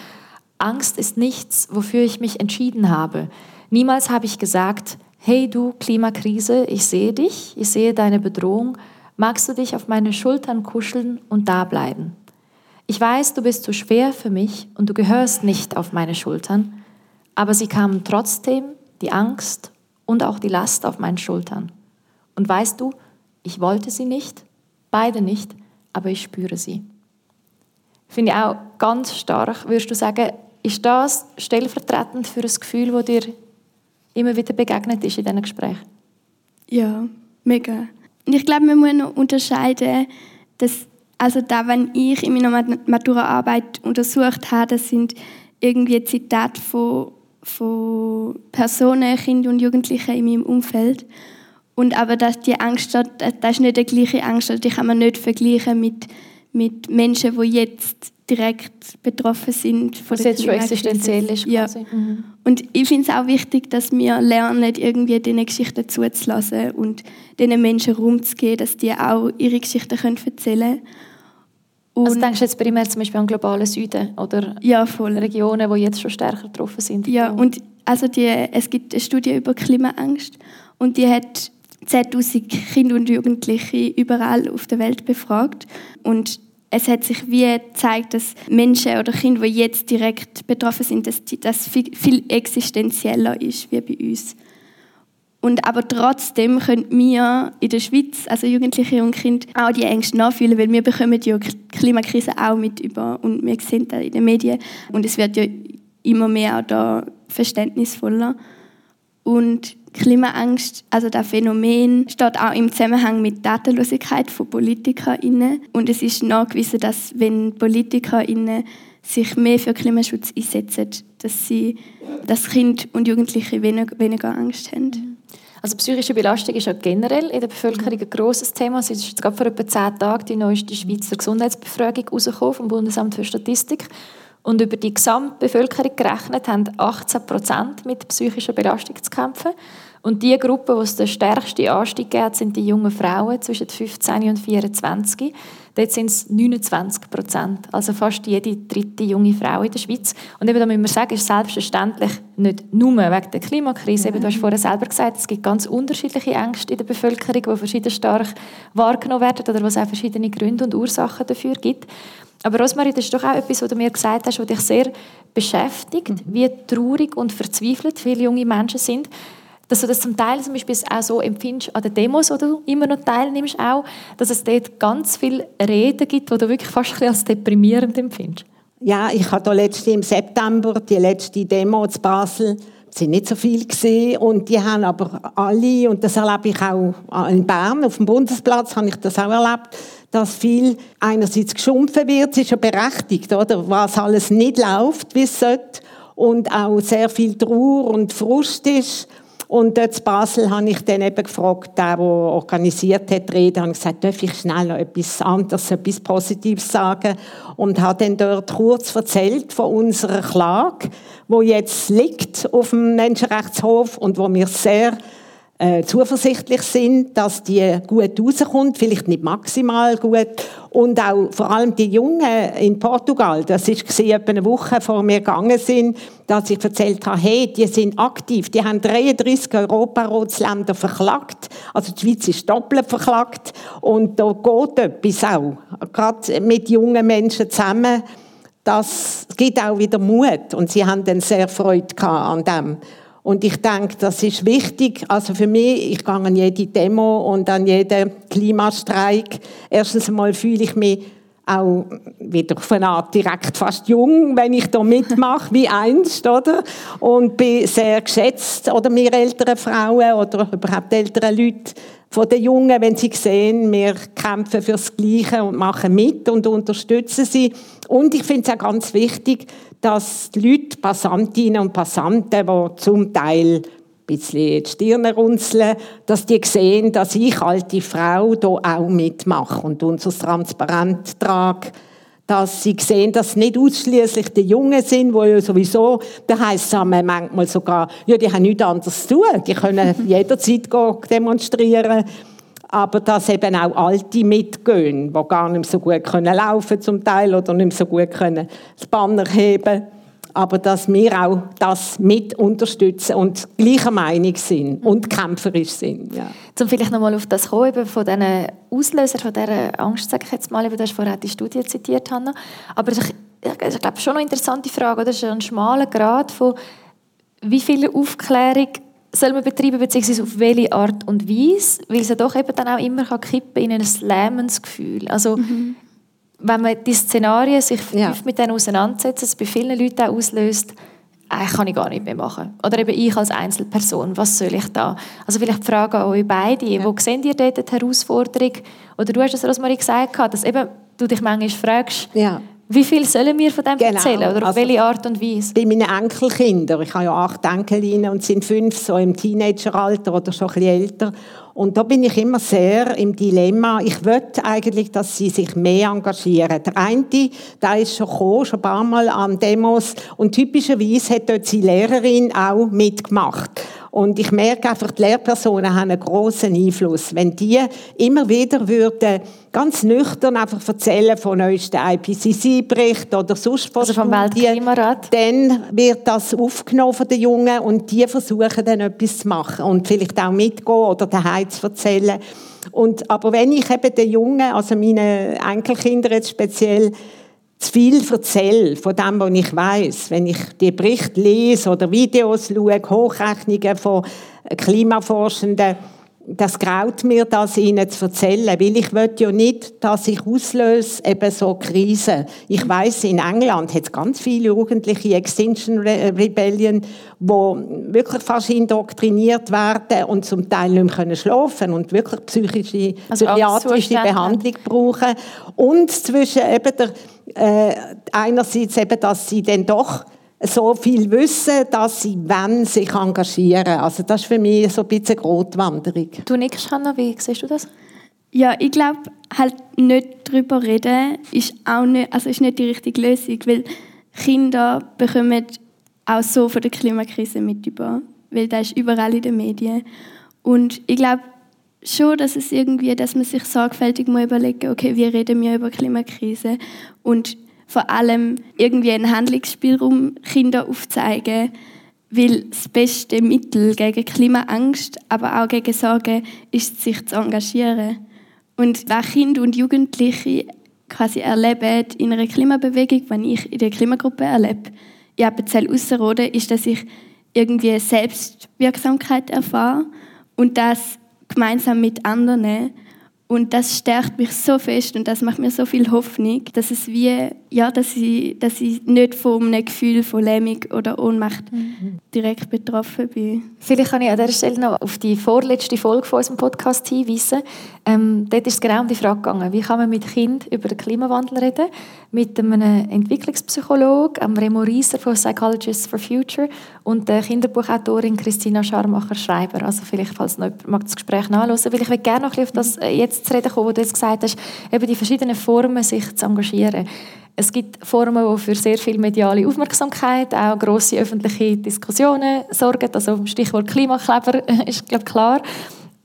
Angst ist nichts, wofür ich mich entschieden habe. Niemals habe ich gesagt, hey du Klimakrise, ich sehe dich, ich sehe deine Bedrohung, magst du dich auf meine Schultern kuscheln und da bleiben? Ich weiß, du bist zu schwer für mich und du gehörst nicht auf meine Schultern, aber sie kamen trotzdem, die Angst und auch die Last auf meinen Schultern. Und weißt du, ich wollte sie nicht, beide nicht, aber ich spüre sie. Finde ich auch ganz stark. Würdest du sagen, ist das stellvertretend für ein Gefühl, das dir immer wieder begegnet ist in diesen Gesprächen? Ja, mega. Und ich glaube, man muss noch unterscheiden, dass also da, wenn ich in meiner Maturaarbeit untersucht habe, das sind irgendwie Zitate von, von Personen, Kindern und Jugendlichen in meinem Umfeld. Und aber dass die Angst, das ist nicht die gleiche Angst, die kann man nicht vergleichen mit, mit Menschen, die jetzt direkt betroffen sind von Was jetzt schon existenziell ist. Ja. Mhm. Und ich finde es auch wichtig, dass wir lernen, irgendwie diese Geschichten zuzulassen und diesen Menschen Raum zu geben, dass die auch ihre Geschichten können erzählen können. also denkst du jetzt primär zum Beispiel an globalen Süden oder ja. Regionen, die jetzt schon stärker betroffen sind? Ja, und also die, es gibt eine Studie über Klimaangst und die hat 10'000 Kinder und Jugendliche überall auf der Welt befragt und es hat sich wie gezeigt, dass Menschen oder Kinder, die jetzt direkt betroffen sind, dass das viel existenzieller ist wie bei uns. Und aber trotzdem können wir in der Schweiz, also Jugendliche und Kinder, auch die Ängste nachfühlen, weil wir bekommen die Klimakrise auch mit über und wir sehen das in den Medien und es wird ja immer mehr auch da verständnisvoller. Und Klimaangst, also das Phänomen, steht auch im Zusammenhang mit Datenlosigkeit von PolitikerInnen. Und es ist nachgewiesen, dass wenn PolitikerInnen sich mehr für Klimaschutz einsetzen, dass sie, dass Kinder und Jugendliche weniger, weniger Angst haben. Also psychische Belastung ist ja generell in der Bevölkerung ein grosses Thema. Es ist gerade vor etwa zehn Tagen die neueste Schweizer Gesundheitsbefragung herausgekommen vom Bundesamt für Statistik. Und über die Gesamtbevölkerung gerechnet haben 18 Prozent mit psychischer Belastung zu kämpfen. Und die Gruppe, die es den stärksten Anstieg gibt, sind die jungen Frauen zwischen 15 und 24. Dort sind es 29 Prozent, also fast jede dritte junge Frau in der Schweiz. Und eben da müssen wir sagen, ist selbstverständlich nicht nur wegen der Klimakrise. Eben, du hast vorher selber gesagt, es gibt ganz unterschiedliche Ängste in der Bevölkerung, die verschieden stark wahrgenommen werden oder was auch verschiedene Gründe und Ursachen dafür gibt. Aber Rosmarie, das ist doch auch etwas, was du mir gesagt hast, was dich sehr beschäftigt, mhm. wie traurig und verzweifelt viele junge Menschen sind. Dass du das zum Teil zum Beispiel auch so empfindest an den Demos, wo du immer noch teilnimmst, auch, dass es dort ganz viele Reden gibt, die du wirklich fast als deprimierend empfindest. Ja, ich hatte letzte im September die letzte Demo in Basel es sind nicht so viele gesehen und die haben aber alle und das erlebe ich auch in Bern auf dem Bundesplatz habe ich das auch erlebt dass viel einerseits geschumpfen wird, ist ja berechtigt, oder, was alles nicht läuft, wie es sollte, und auch sehr viel Trauer und Frust ist. Und dort in Basel habe ich dann eben gefragt, der, der organisiert hat, die Rede, habe gesagt, darf ich schnell noch etwas anderes, etwas Positives sagen? Und habe dann dort kurz erzählt von unserer Klage, wo jetzt liegt auf dem Menschenrechtshof und wo mir sehr äh, zuversichtlich sind, dass die gut rauskommt, vielleicht nicht maximal gut. Und auch vor allem die Jungen in Portugal, das ist gesehen, etwa eine Woche vor mir gegangen sind, dass ich erzählt habe, hey, die sind aktiv, die haben 33 Europarotsländer verklagt, also die Schweiz ist doppelt verklagt und da geht etwas auch, gerade mit jungen Menschen zusammen, das gibt auch wieder Mut und sie haben dann sehr Freude an dem. Und ich denke, das ist wichtig. Also für mich, ich gehe an jede Demo und an jeden Klimastreik. Erstens einmal fühle ich mich auch wieder auf eine Art direkt fast jung, wenn ich da mitmache, wie einst, oder? Und bin sehr geschätzt, oder mir ältere Frauen oder überhaupt ältere Leute von den Jungen, wenn sie sehen, wir kämpfen fürs Gleiche und machen mit und unterstützen sie. Und ich finde es auch ganz wichtig, dass die Leute, Passantinnen und Passanten, die zum Teil ein bisschen die Stirne runzeln, dass die sehen, dass ich, alte Frau, hier auch mitmache und unser Transparent trage dass sie sehen, dass es nicht ausschließlich die Jungen sind, die ja sowieso, da heisst es manchmal sogar, ja, die haben nichts anderes zu tun, die können (laughs) jederzeit demonstrieren, aber dass eben auch Alte mitgehen, die gar nicht so gut können laufen zum Teil oder nicht so gut können das Banner heben können aber dass wir auch das mit unterstützen und gleicher Meinung sind und kämpferisch sind. Ja. Zum vielleicht nochmal auf das kommen, eben von diesen Auslösern, von dieser Angst, sage ich jetzt mal, du hast vorher die Studie zitiert, Hanna, aber ich, ich glaube, schon eine interessante Frage, oder? Das ist ein schmaler Grad von wie viel Aufklärung soll man betreiben, beziehungsweise auf welche Art und Weise, weil es ja doch eben dann auch immer kann kippen in ein Lähmensgefühl. Also mhm wenn man die Szenarien sich ja. mit denen auseinandersetzt, es bei vielen Leuten auch auslöst, eigentlich kann ich gar nicht mehr machen. Oder eben ich als Einzelperson, was soll ich da? Also vielleicht die Frage an euch beide, ja. wo seht ihr dort die Herausforderung? Oder du hast es Rosmarie gesagt, dass eben du dich manchmal fragst, ja. Wie viel sollen wir von dem genau. erzählen? Oder auf also, welche Art und Weise? Bei meinen Enkelkindern, ich habe ja acht Enkelinnen und sind fünf so im Teenageralter oder schon ein bisschen älter. Und da bin ich immer sehr im Dilemma. Ich möchte eigentlich, dass sie sich mehr engagieren. Der eine, der ist schon gekommen, schon ein paar Mal an Demos. Und typischerweise hat dort die Lehrerin auch mitgemacht. Und ich merke einfach, die Lehrpersonen haben einen grossen Einfluss. Wenn die immer wieder würden, ganz nüchtern einfach erzählen von neuesten IPCC-Bericht oder sonst was. Also vom Weltklimarat. Dann wird das aufgenommen von den Jungen und die versuchen dann etwas zu machen und vielleicht auch mitgehen oder daheim zu erzählen. Und, aber wenn ich eben den Jungen, also meine Enkelkinder jetzt speziell, zu viel erzähle von dem, was ich weiß, wenn ich die Berichte lese oder Videos schaue, Hochrechnungen von Klimaforschenden, das graut mir, das ihnen zu erzählen, weil ich will ja nicht, dass ich auslöse eben so Krisen. Ich weiß, in England hat es ganz viele Jugendliche Extinction Rebellion, wo wirklich fast indoktriniert werden und zum Teil nicht mehr schlafen und wirklich psychische, also psychiatrische Behandlung brauchen. Und zwischen eben der, äh, einerseits eben, dass sie dann doch so viel wissen, dass sie wenn sich engagieren. Also das ist für mich so ein bisschen Grotwanderung. Du nickst, Hanna, wie siehst du das? Ja, ich glaube, halt nicht darüber reden ist auch nicht, also ist nicht die richtige Lösung, weil Kinder bekommen auch so von der Klimakrise mit über, weil das ist überall in den Medien. Und ich glaube schon, dass es irgendwie, dass man sich sorgfältig mal überlegen, okay, wie reden wir über Klimakrise und vor allem irgendwie einen Handlungsspielraum Kinder aufzeigen, weil das beste Mittel gegen Klimaangst, aber auch gegen Sorgen ist, sich zu engagieren. Und was Kinder und Jugendliche quasi erleben in einer Klimabewegung, wenn ich in der Klimagruppe erlebe, in Appenzell Ausserrhoden, ist, dass ich irgendwie Selbstwirksamkeit erfahre und das gemeinsam mit anderen und das stärkt mich so fest und das macht mir so viel Hoffnung, dass es wie, ja, dass ich, dass ich nicht von einem Gefühl von Lähmung oder Ohnmacht mhm. direkt betroffen bin. Vielleicht kann ich an dieser Stelle noch auf die vorletzte Folge von unserem Podcast hinweisen. Ähm, dort ist es genau um die Frage gegangen, wie kann man mit Kind über den Klimawandel reden? Mit einem Entwicklungspsychologen, einem Remo Rieser von Psychologists for Future und der Kinderbuchautorin Christina Scharmacher-Schreiber. Also vielleicht, falls noch jemand mag das Gespräch nachhören, weil ich will gerne noch ein bisschen auf das äh, jetzt zu reden kommen, wo du jetzt gesagt hast, eben die verschiedenen Formen, sich zu engagieren. Es gibt Formen, die für sehr viel mediale Aufmerksamkeit, auch grosse öffentliche Diskussionen sorgen. Also Stichwort Klimakleber (laughs) ist glaube klar.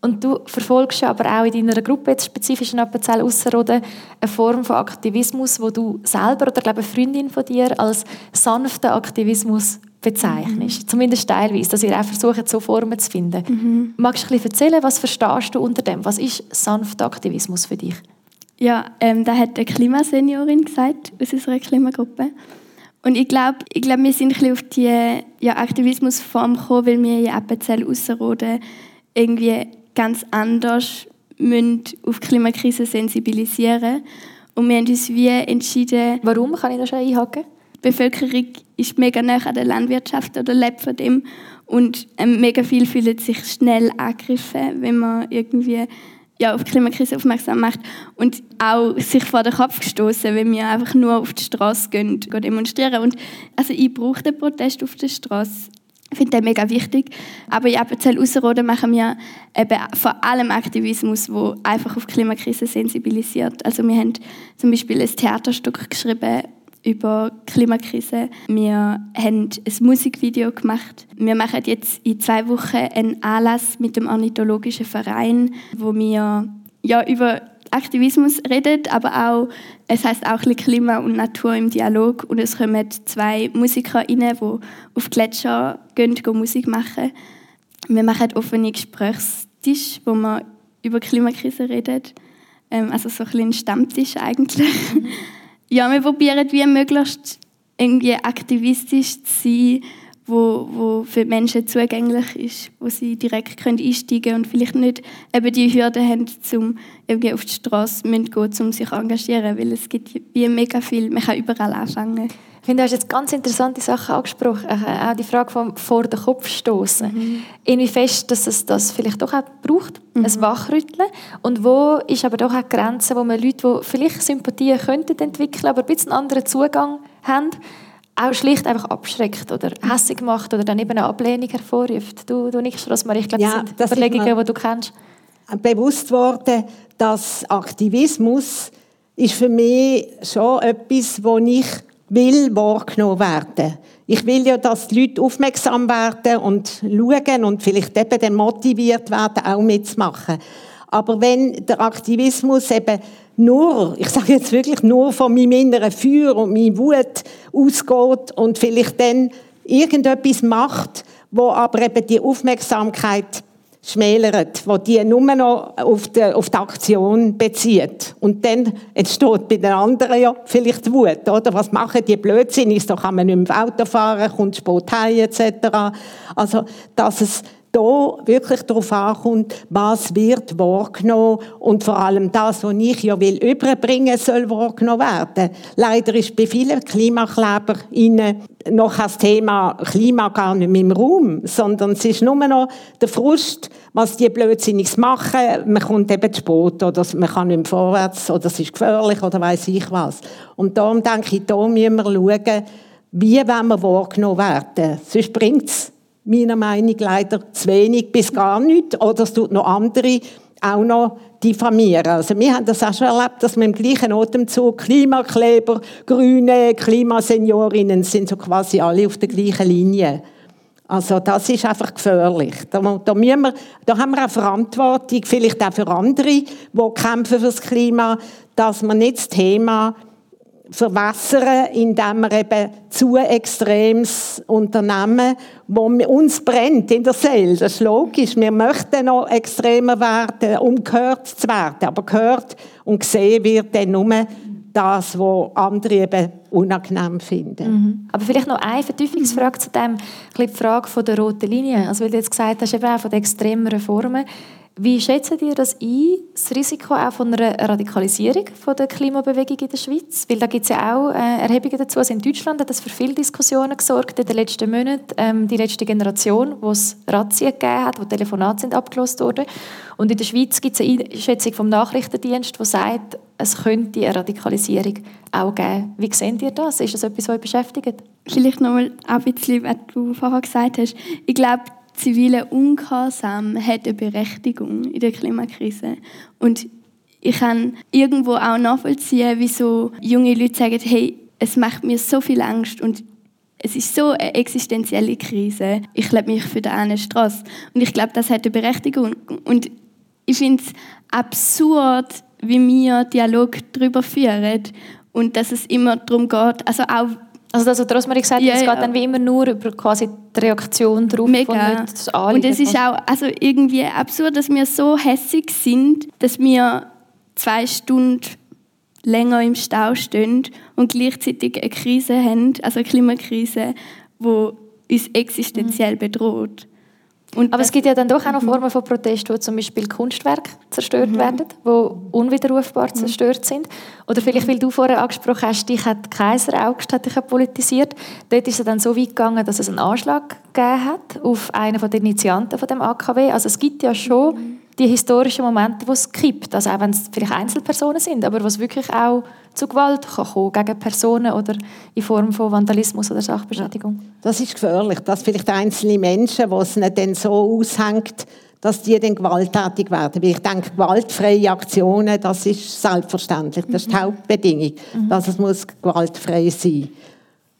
Und du verfolgst aber auch in deiner Gruppe, jetzt spezifisch in Appenzell Ausserrhoden, eine Form von Aktivismus, wo du selber oder glaube eine Freundin von dir als sanften Aktivismus bezeichnest. Mhm. Zumindest teilweise, dass ihr auch versucht, so Formen zu finden. Mhm. Magst du ein bisschen erzählen, was verstehst du unter dem? Was ist sanfter Aktivismus für dich? Ja, ähm, da hat eine Klimaseniorin gesagt aus unserer Klimagruppe. Und ich glaube, ich glaub, wir sind ein bisschen auf die ja, Aktivismusform gekommen, weil wir in Appenzell Ausserrhoden irgendwie ganz anders müssen auf die Klimakrise sensibilisieren Und wir haben uns wie entschieden... Warum? Kann ich das schon einhaken? Die Bevölkerung ist mega nah an der Landwirtschaft oder lebt von dem. Und ähm, mega viel fühlen sich schnell angegriffen, wenn man irgendwie ja, auf die Klimakrise aufmerksam macht und auch sich vor den Kopf gestoßen, wenn wir einfach nur auf die Straße gehen, gehen demonstrieren. Und also ich brauche den Protest auf der Straße. Ich finde den mega wichtig. Aber in Appenzell Ausserrhoden machen wir eben vor allem Aktivismus, der einfach auf die Klimakrise sensibilisiert. Also wir haben zum Beispiel ein Theaterstück geschrieben über Klimakrise. Wir haben ein Musikvideo gemacht. Wir machen jetzt in zwei Wochen einen Anlass mit dem Ornithologischen Verein, wo wir ja, über Aktivismus redet, aber auch, es heißt auch Klima und Natur im Dialog und es kommen zwei Musiker rein, die auf Gletscher gehen, gehen Musik machen. Wir machen offene Gesprächstisch, wo man über Klimakrise redet. Ähm, also so ein Stammtisch eigentlich. Ja, wir probieren wie möglichst irgendwie aktivistisch zu sein wo, wo für die Menschen zugänglich ist, wo sie direkt können einsteigen können und vielleicht nicht eben die Hürde haben, um irgendwie auf die Straße zu gehen, um sich zu engagieren, weil es gibt wie mega viel, man kann überall anfangen. Ich finde, du hast jetzt ganz interessante Sachen angesprochen, äh, auch die Frage vom vor den Kopf stoßen. Mhm. Inwiefern dass es das vielleicht doch auch braucht, mhm. ein Wachrütteln und wo ist aber doch auch die Grenze, wo man Leute, die vielleicht Sympathien könnten entwickeln, aber ein bisschen einen anderen Zugang haben, auch schlicht einfach abschreckt oder hässlich macht oder dann eben eine Ablehnung hervorruft. Du, du nickst, Rosmarie, ich glaube, das ja, sind das Überlegungen, die du kennst. Bewusst worden, dass Aktivismus ist für mich schon etwas, wo ich will wahrgenommen werden. Ich will ja, dass die Leute aufmerksam werden und schauen und vielleicht eben dann motiviert werden, auch mitzumachen. Aber wenn der Aktivismus eben nur, ich sage jetzt wirklich nur von meinem inneren Feuer und meinem Wut ausgeht und vielleicht dann irgendetwas macht, wo aber eben die Aufmerksamkeit schmälert, wo die nur noch auf die, auf die Aktion bezieht. Und dann entsteht bei den anderen ja vielleicht Wut, oder? Was machen die Blödsinn? Da kann man nicht mehr Auto fahren, kommt spät heim, etc. Also, dass es da wirklich darauf ankommt, was wird wahrgenommen und vor allem das, was ich ja will überbringen soll wahrgenommen werden. Leider ist bei vielen Klimaklebern noch das Thema Klima gar nicht mehr im Raum, sondern es ist nur noch der Frust, was die Blödsinniges machen. Man kommt eben zu spät oder man kann nicht mehr vorwärts oder es ist gefährlich oder weiß ich was. Und darum denke ich, da müssen wir schauen, wie wollen wir wahrgenommen werden. Sonst bringt es meiner Meinung leider zu wenig bis gar nichts. Oder es tut noch andere auch noch diffamieren. Also wir haben das auch schon erlebt, dass wir im gleichen Atemzug Klimakleber, Grüne, Klimaseniorinnen sind so quasi alle auf der gleichen Linie. Also das ist einfach gefährlich. Da, da, wir, da haben wir auch Verantwortung, vielleicht auch für andere, die kämpfen für das Klima, dass man nicht das Thema verwässern, indem wir eben zu extremes Unternehmen, wo uns brennt in der Seele. Das ist logisch. Wir möchten noch extremer werden, um gehört zu werden. Aber gehört und gesehen wird dann nur das, was andere eben unangenehm finden. Mhm. Aber vielleicht noch eine Vertiefungsfrage zu dem, die Frage von der roten Linie. Also weil du jetzt gesagt hast, eben auch von den extremen Formen. Wie schätzen ihr das ein, das Risiko auch von einer Radikalisierung von der Klimabewegung in der Schweiz? Weil da gibt es ja auch äh, Erhebungen dazu. Also in Deutschland hat das für viele Diskussionen gesorgt in den letzten Monaten. Ähm, die letzte Generation, wo es Razzien gegeben hat, wo Telefonate sind abgelost wurden. Und in der Schweiz gibt es eine Einschätzung vom Nachrichtendienst, die sagt, es könnte eine Radikalisierung auch geben. Wie seht ihr das? Ist das etwas, was euch beschäftigt? Vielleicht noch mal ein bisschen, was du vorher gesagt hast. Ich glaube, zivile Ungehorsam hat eine Berechtigung in der Klimakrise. Und ich kann irgendwo auch nachvollziehen, wieso junge Leute sagen, hey, es macht mir so viel Angst und es ist so eine existenzielle Krise. Ich lebe mich für eine Straße. Und ich glaube, das hat eine Berechtigung. Und ich finde es absurd, wie wir Dialog darüber führen und dass es immer darum geht, also auch also das, was Rosmarie gesagt hat, ja, es geht ja. dann wie immer nur über quasi die Reaktion darauf Mega. und nicht das Und es ist auch also irgendwie absurd, dass wir so hässig sind, dass wir zwei Stunden länger im Stau stehen und gleichzeitig eine Krise haben, also eine Klimakrise, die uns existenziell bedroht. Und Aber es gibt ja dann doch auch noch mhm. Formen von Protest, wo zum Beispiel Kunstwerke zerstört mhm. werden, die unwiderrufbar mhm. zerstört sind. Oder vielleicht, weil du vorher angesprochen hast, dich hat Kaiser August hat dich politisiert. Dort ist es dann so weit gegangen, dass es einen Anschlag gegeben hat auf einen der Initianten von dem AKW. Also es gibt ja schon mhm die historischen Momente, wo es kippt. Also auch wenn es vielleicht Einzelpersonen sind, aber wo es wirklich auch zu Gewalt kann kommen gegen Personen oder in Form von Vandalismus oder Sachbeschädigung. Das ist gefährlich, dass vielleicht einzelne Menschen, wo es nicht dann so aushängt, dass die dann gewalttätig werden. Weil ich denke, gewaltfreie Aktionen, das ist selbstverständlich. Das ist die mhm. Hauptbedingung, mhm. dass es muss gewaltfrei sein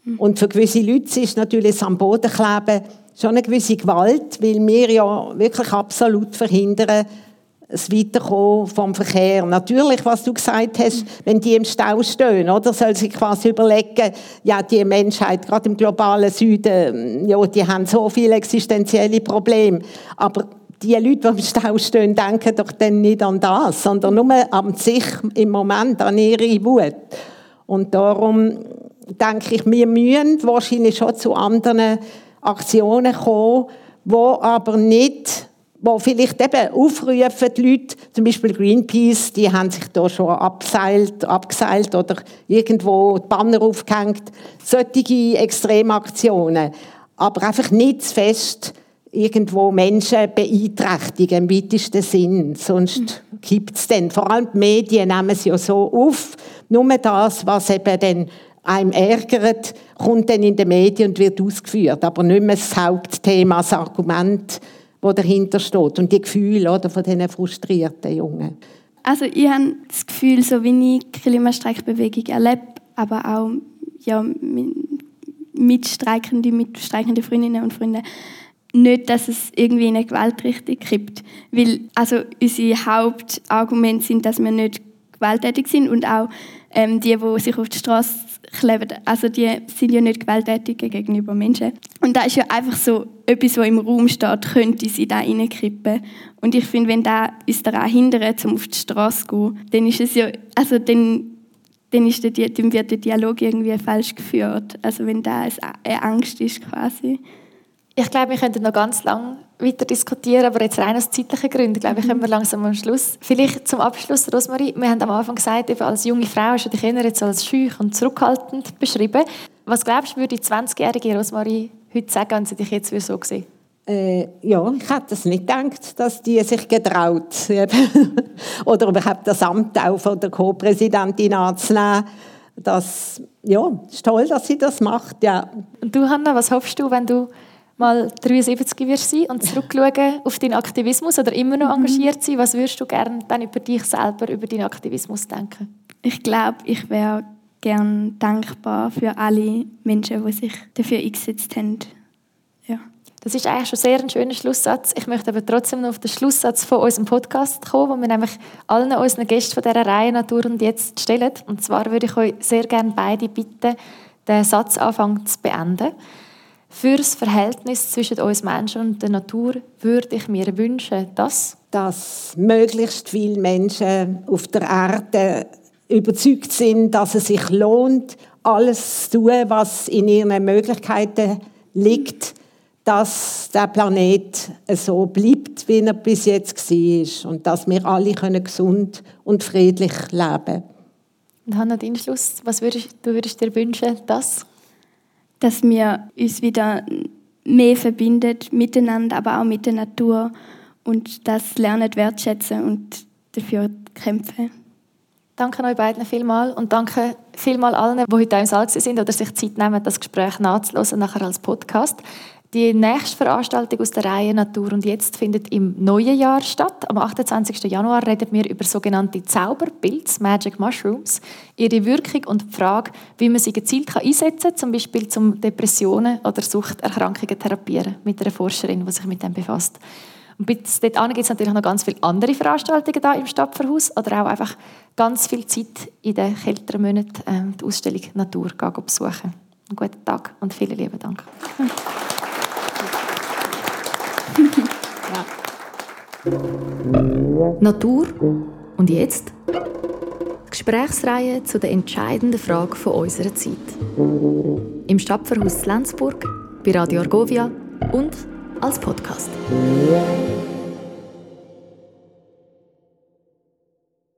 muss. Und für gewisse Leute ist natürlich das am Boden kleben schon eine gewisse Gewalt, weil wir ja wirklich absolut verhindern, das Weiterkommen vom Verkehr. Natürlich, was du gesagt hast, wenn die im Stau stehen, oder, soll sich quasi überlegen, ja, die Menschheit, gerade im globalen Süden, ja, die haben so viele existenzielle Probleme. Aber die Leute, die im Stau stehen, denken doch dann nicht an das, sondern nur an sich im Moment, an ihre Wut. Und darum denke ich, wir müssen wahrscheinlich schon zu anderen Aktionen kommen, wo aber nicht wo vielleicht eben aufrufen die Leute, zum Beispiel Greenpeace, die haben sich da schon abseilt, abgeseilt oder irgendwo die Banner aufgehängt, solche Extremaktionen. Aber einfach nicht zu fest irgendwo Menschen beeinträchtigen im weitesten Sinn. Sonst mhm. gibt es dann, vor allem die Medien nehmen es ja so auf, nur das, was eben dann einem ärgert, kommt dann in den Medien und wird ausgeführt, aber nicht mehr das Hauptthema, das Argument, das dahinter steht und die Gefühle oder, von diesen frustrierten Jungen. Also ich habe das Gefühl, so wie ich die Klimastreikbewegung erlebe, aber auch ja, Mitstreikende, mitstreikende Freundinnen und Freunde, nicht, dass es irgendwie in eine Gewaltrichtung kippt. Weil also unsere Hauptargumente sind, dass wir nicht gewalttätig sind und auch ähm, die, die sich auf die Straße kleben, also die sind ja nicht gewalttätig gegenüber Menschen. Und da ist ja einfach so etwas, was im Raum steht, könnte sie da reinkippen. Und ich finde, wenn da uns daran hindert, um auf die Straße zu gehen, dann ist es ja, also dann, dann, ist der, dann wird der Dialog irgendwie falsch geführt. Also wenn da eine Angst ist quasi. Ich glaube, wir könnten noch ganz lange weiter diskutieren, aber jetzt rein aus zeitlichen Gründen, glaube ich, kommen wir langsam am Schluss. Vielleicht zum Abschluss, Rosmarie, wir haben am Anfang gesagt, eben als junge Frau hast du dich eher jetzt als schüch und zurückhaltend beschrieben. Was glaubst du, würde die 20-jährige Rosmarie heute sagen, wenn sie dich jetzt so sehen äh, ja, ich hätte es nicht gedacht, dass die sich getraut (laughs) oder überhaupt das Amt auch von der Co-Präsidentin anzunehmen. Das, ja, ist toll, dass sie das macht, ja. Und du, Hanna, was hoffst du, wenn du mal 73 wirst sein und zurückschauen auf deinen Aktivismus oder immer noch mhm. engagiert sein, was würdest du gerne dann über dich selber, über deinen Aktivismus denken? Ich glaube, ich wäre gern dankbar für alle Menschen, die sich dafür eingesetzt haben. Ja. Das ist eigentlich schon sehr ein schöner Schlusssatz. Ich möchte aber trotzdem noch auf den Schlusssatz von unserem Podcast kommen, wo wir nämlich allen unseren Gästen von dieser Reihe Natur und Jetzt stellen. Und zwar würde ich euch sehr gerne beide bitten, den Satz anfangen zu beenden. Für das Verhältnis zwischen uns Menschen und der Natur würde ich mir wünschen, dass dass möglichst viele Menschen auf der Erde überzeugt sind, dass es sich lohnt, alles zu tun, was in ihren Möglichkeiten liegt, dass der Planet so bleibt, wie er bis jetzt war und dass wir alle gesund und friedlich leben können. Und Hannah, dein Schluss, was würdest du würdest dir wünschen, dass dass wir uns wieder mehr verbindet miteinander, aber auch mit der Natur und das lernen wertschätzen und dafür kämpfen. Danke euch beiden vielmals und danke vielmals allen, die heute im Saal sind oder sich Zeit nehmen, das Gespräch nachzuhören, nachher als Podcast. Die nächste Veranstaltung aus der Reihe Natur und Jetzt findet im neuen Jahr statt. Am 28. Januar reden wir über sogenannte Zauberpilze, Magic Mushrooms, ihre Wirkung und die Frage, wie man sie gezielt einsetzen kann, zum Beispiel zum Depressionen oder Suchterkrankungen therapieren, mit einer Forscherin, die sich mit dem befasst. Und bis dort gibt es natürlich noch ganz viele andere Veranstaltungen da im Stadtverhaus oder auch einfach ganz viel Zeit in den kälteren Monaten äh, die Ausstellung Natur besuchen. Einen guten Tag und vielen lieben Dank. (laughs) Natur und jetzt? Gesprächsreihe zu der entscheidenden Frage von unserer Zeit. Im Stadtverhaus Lenzburg, bei Radio Argovia und als Podcast.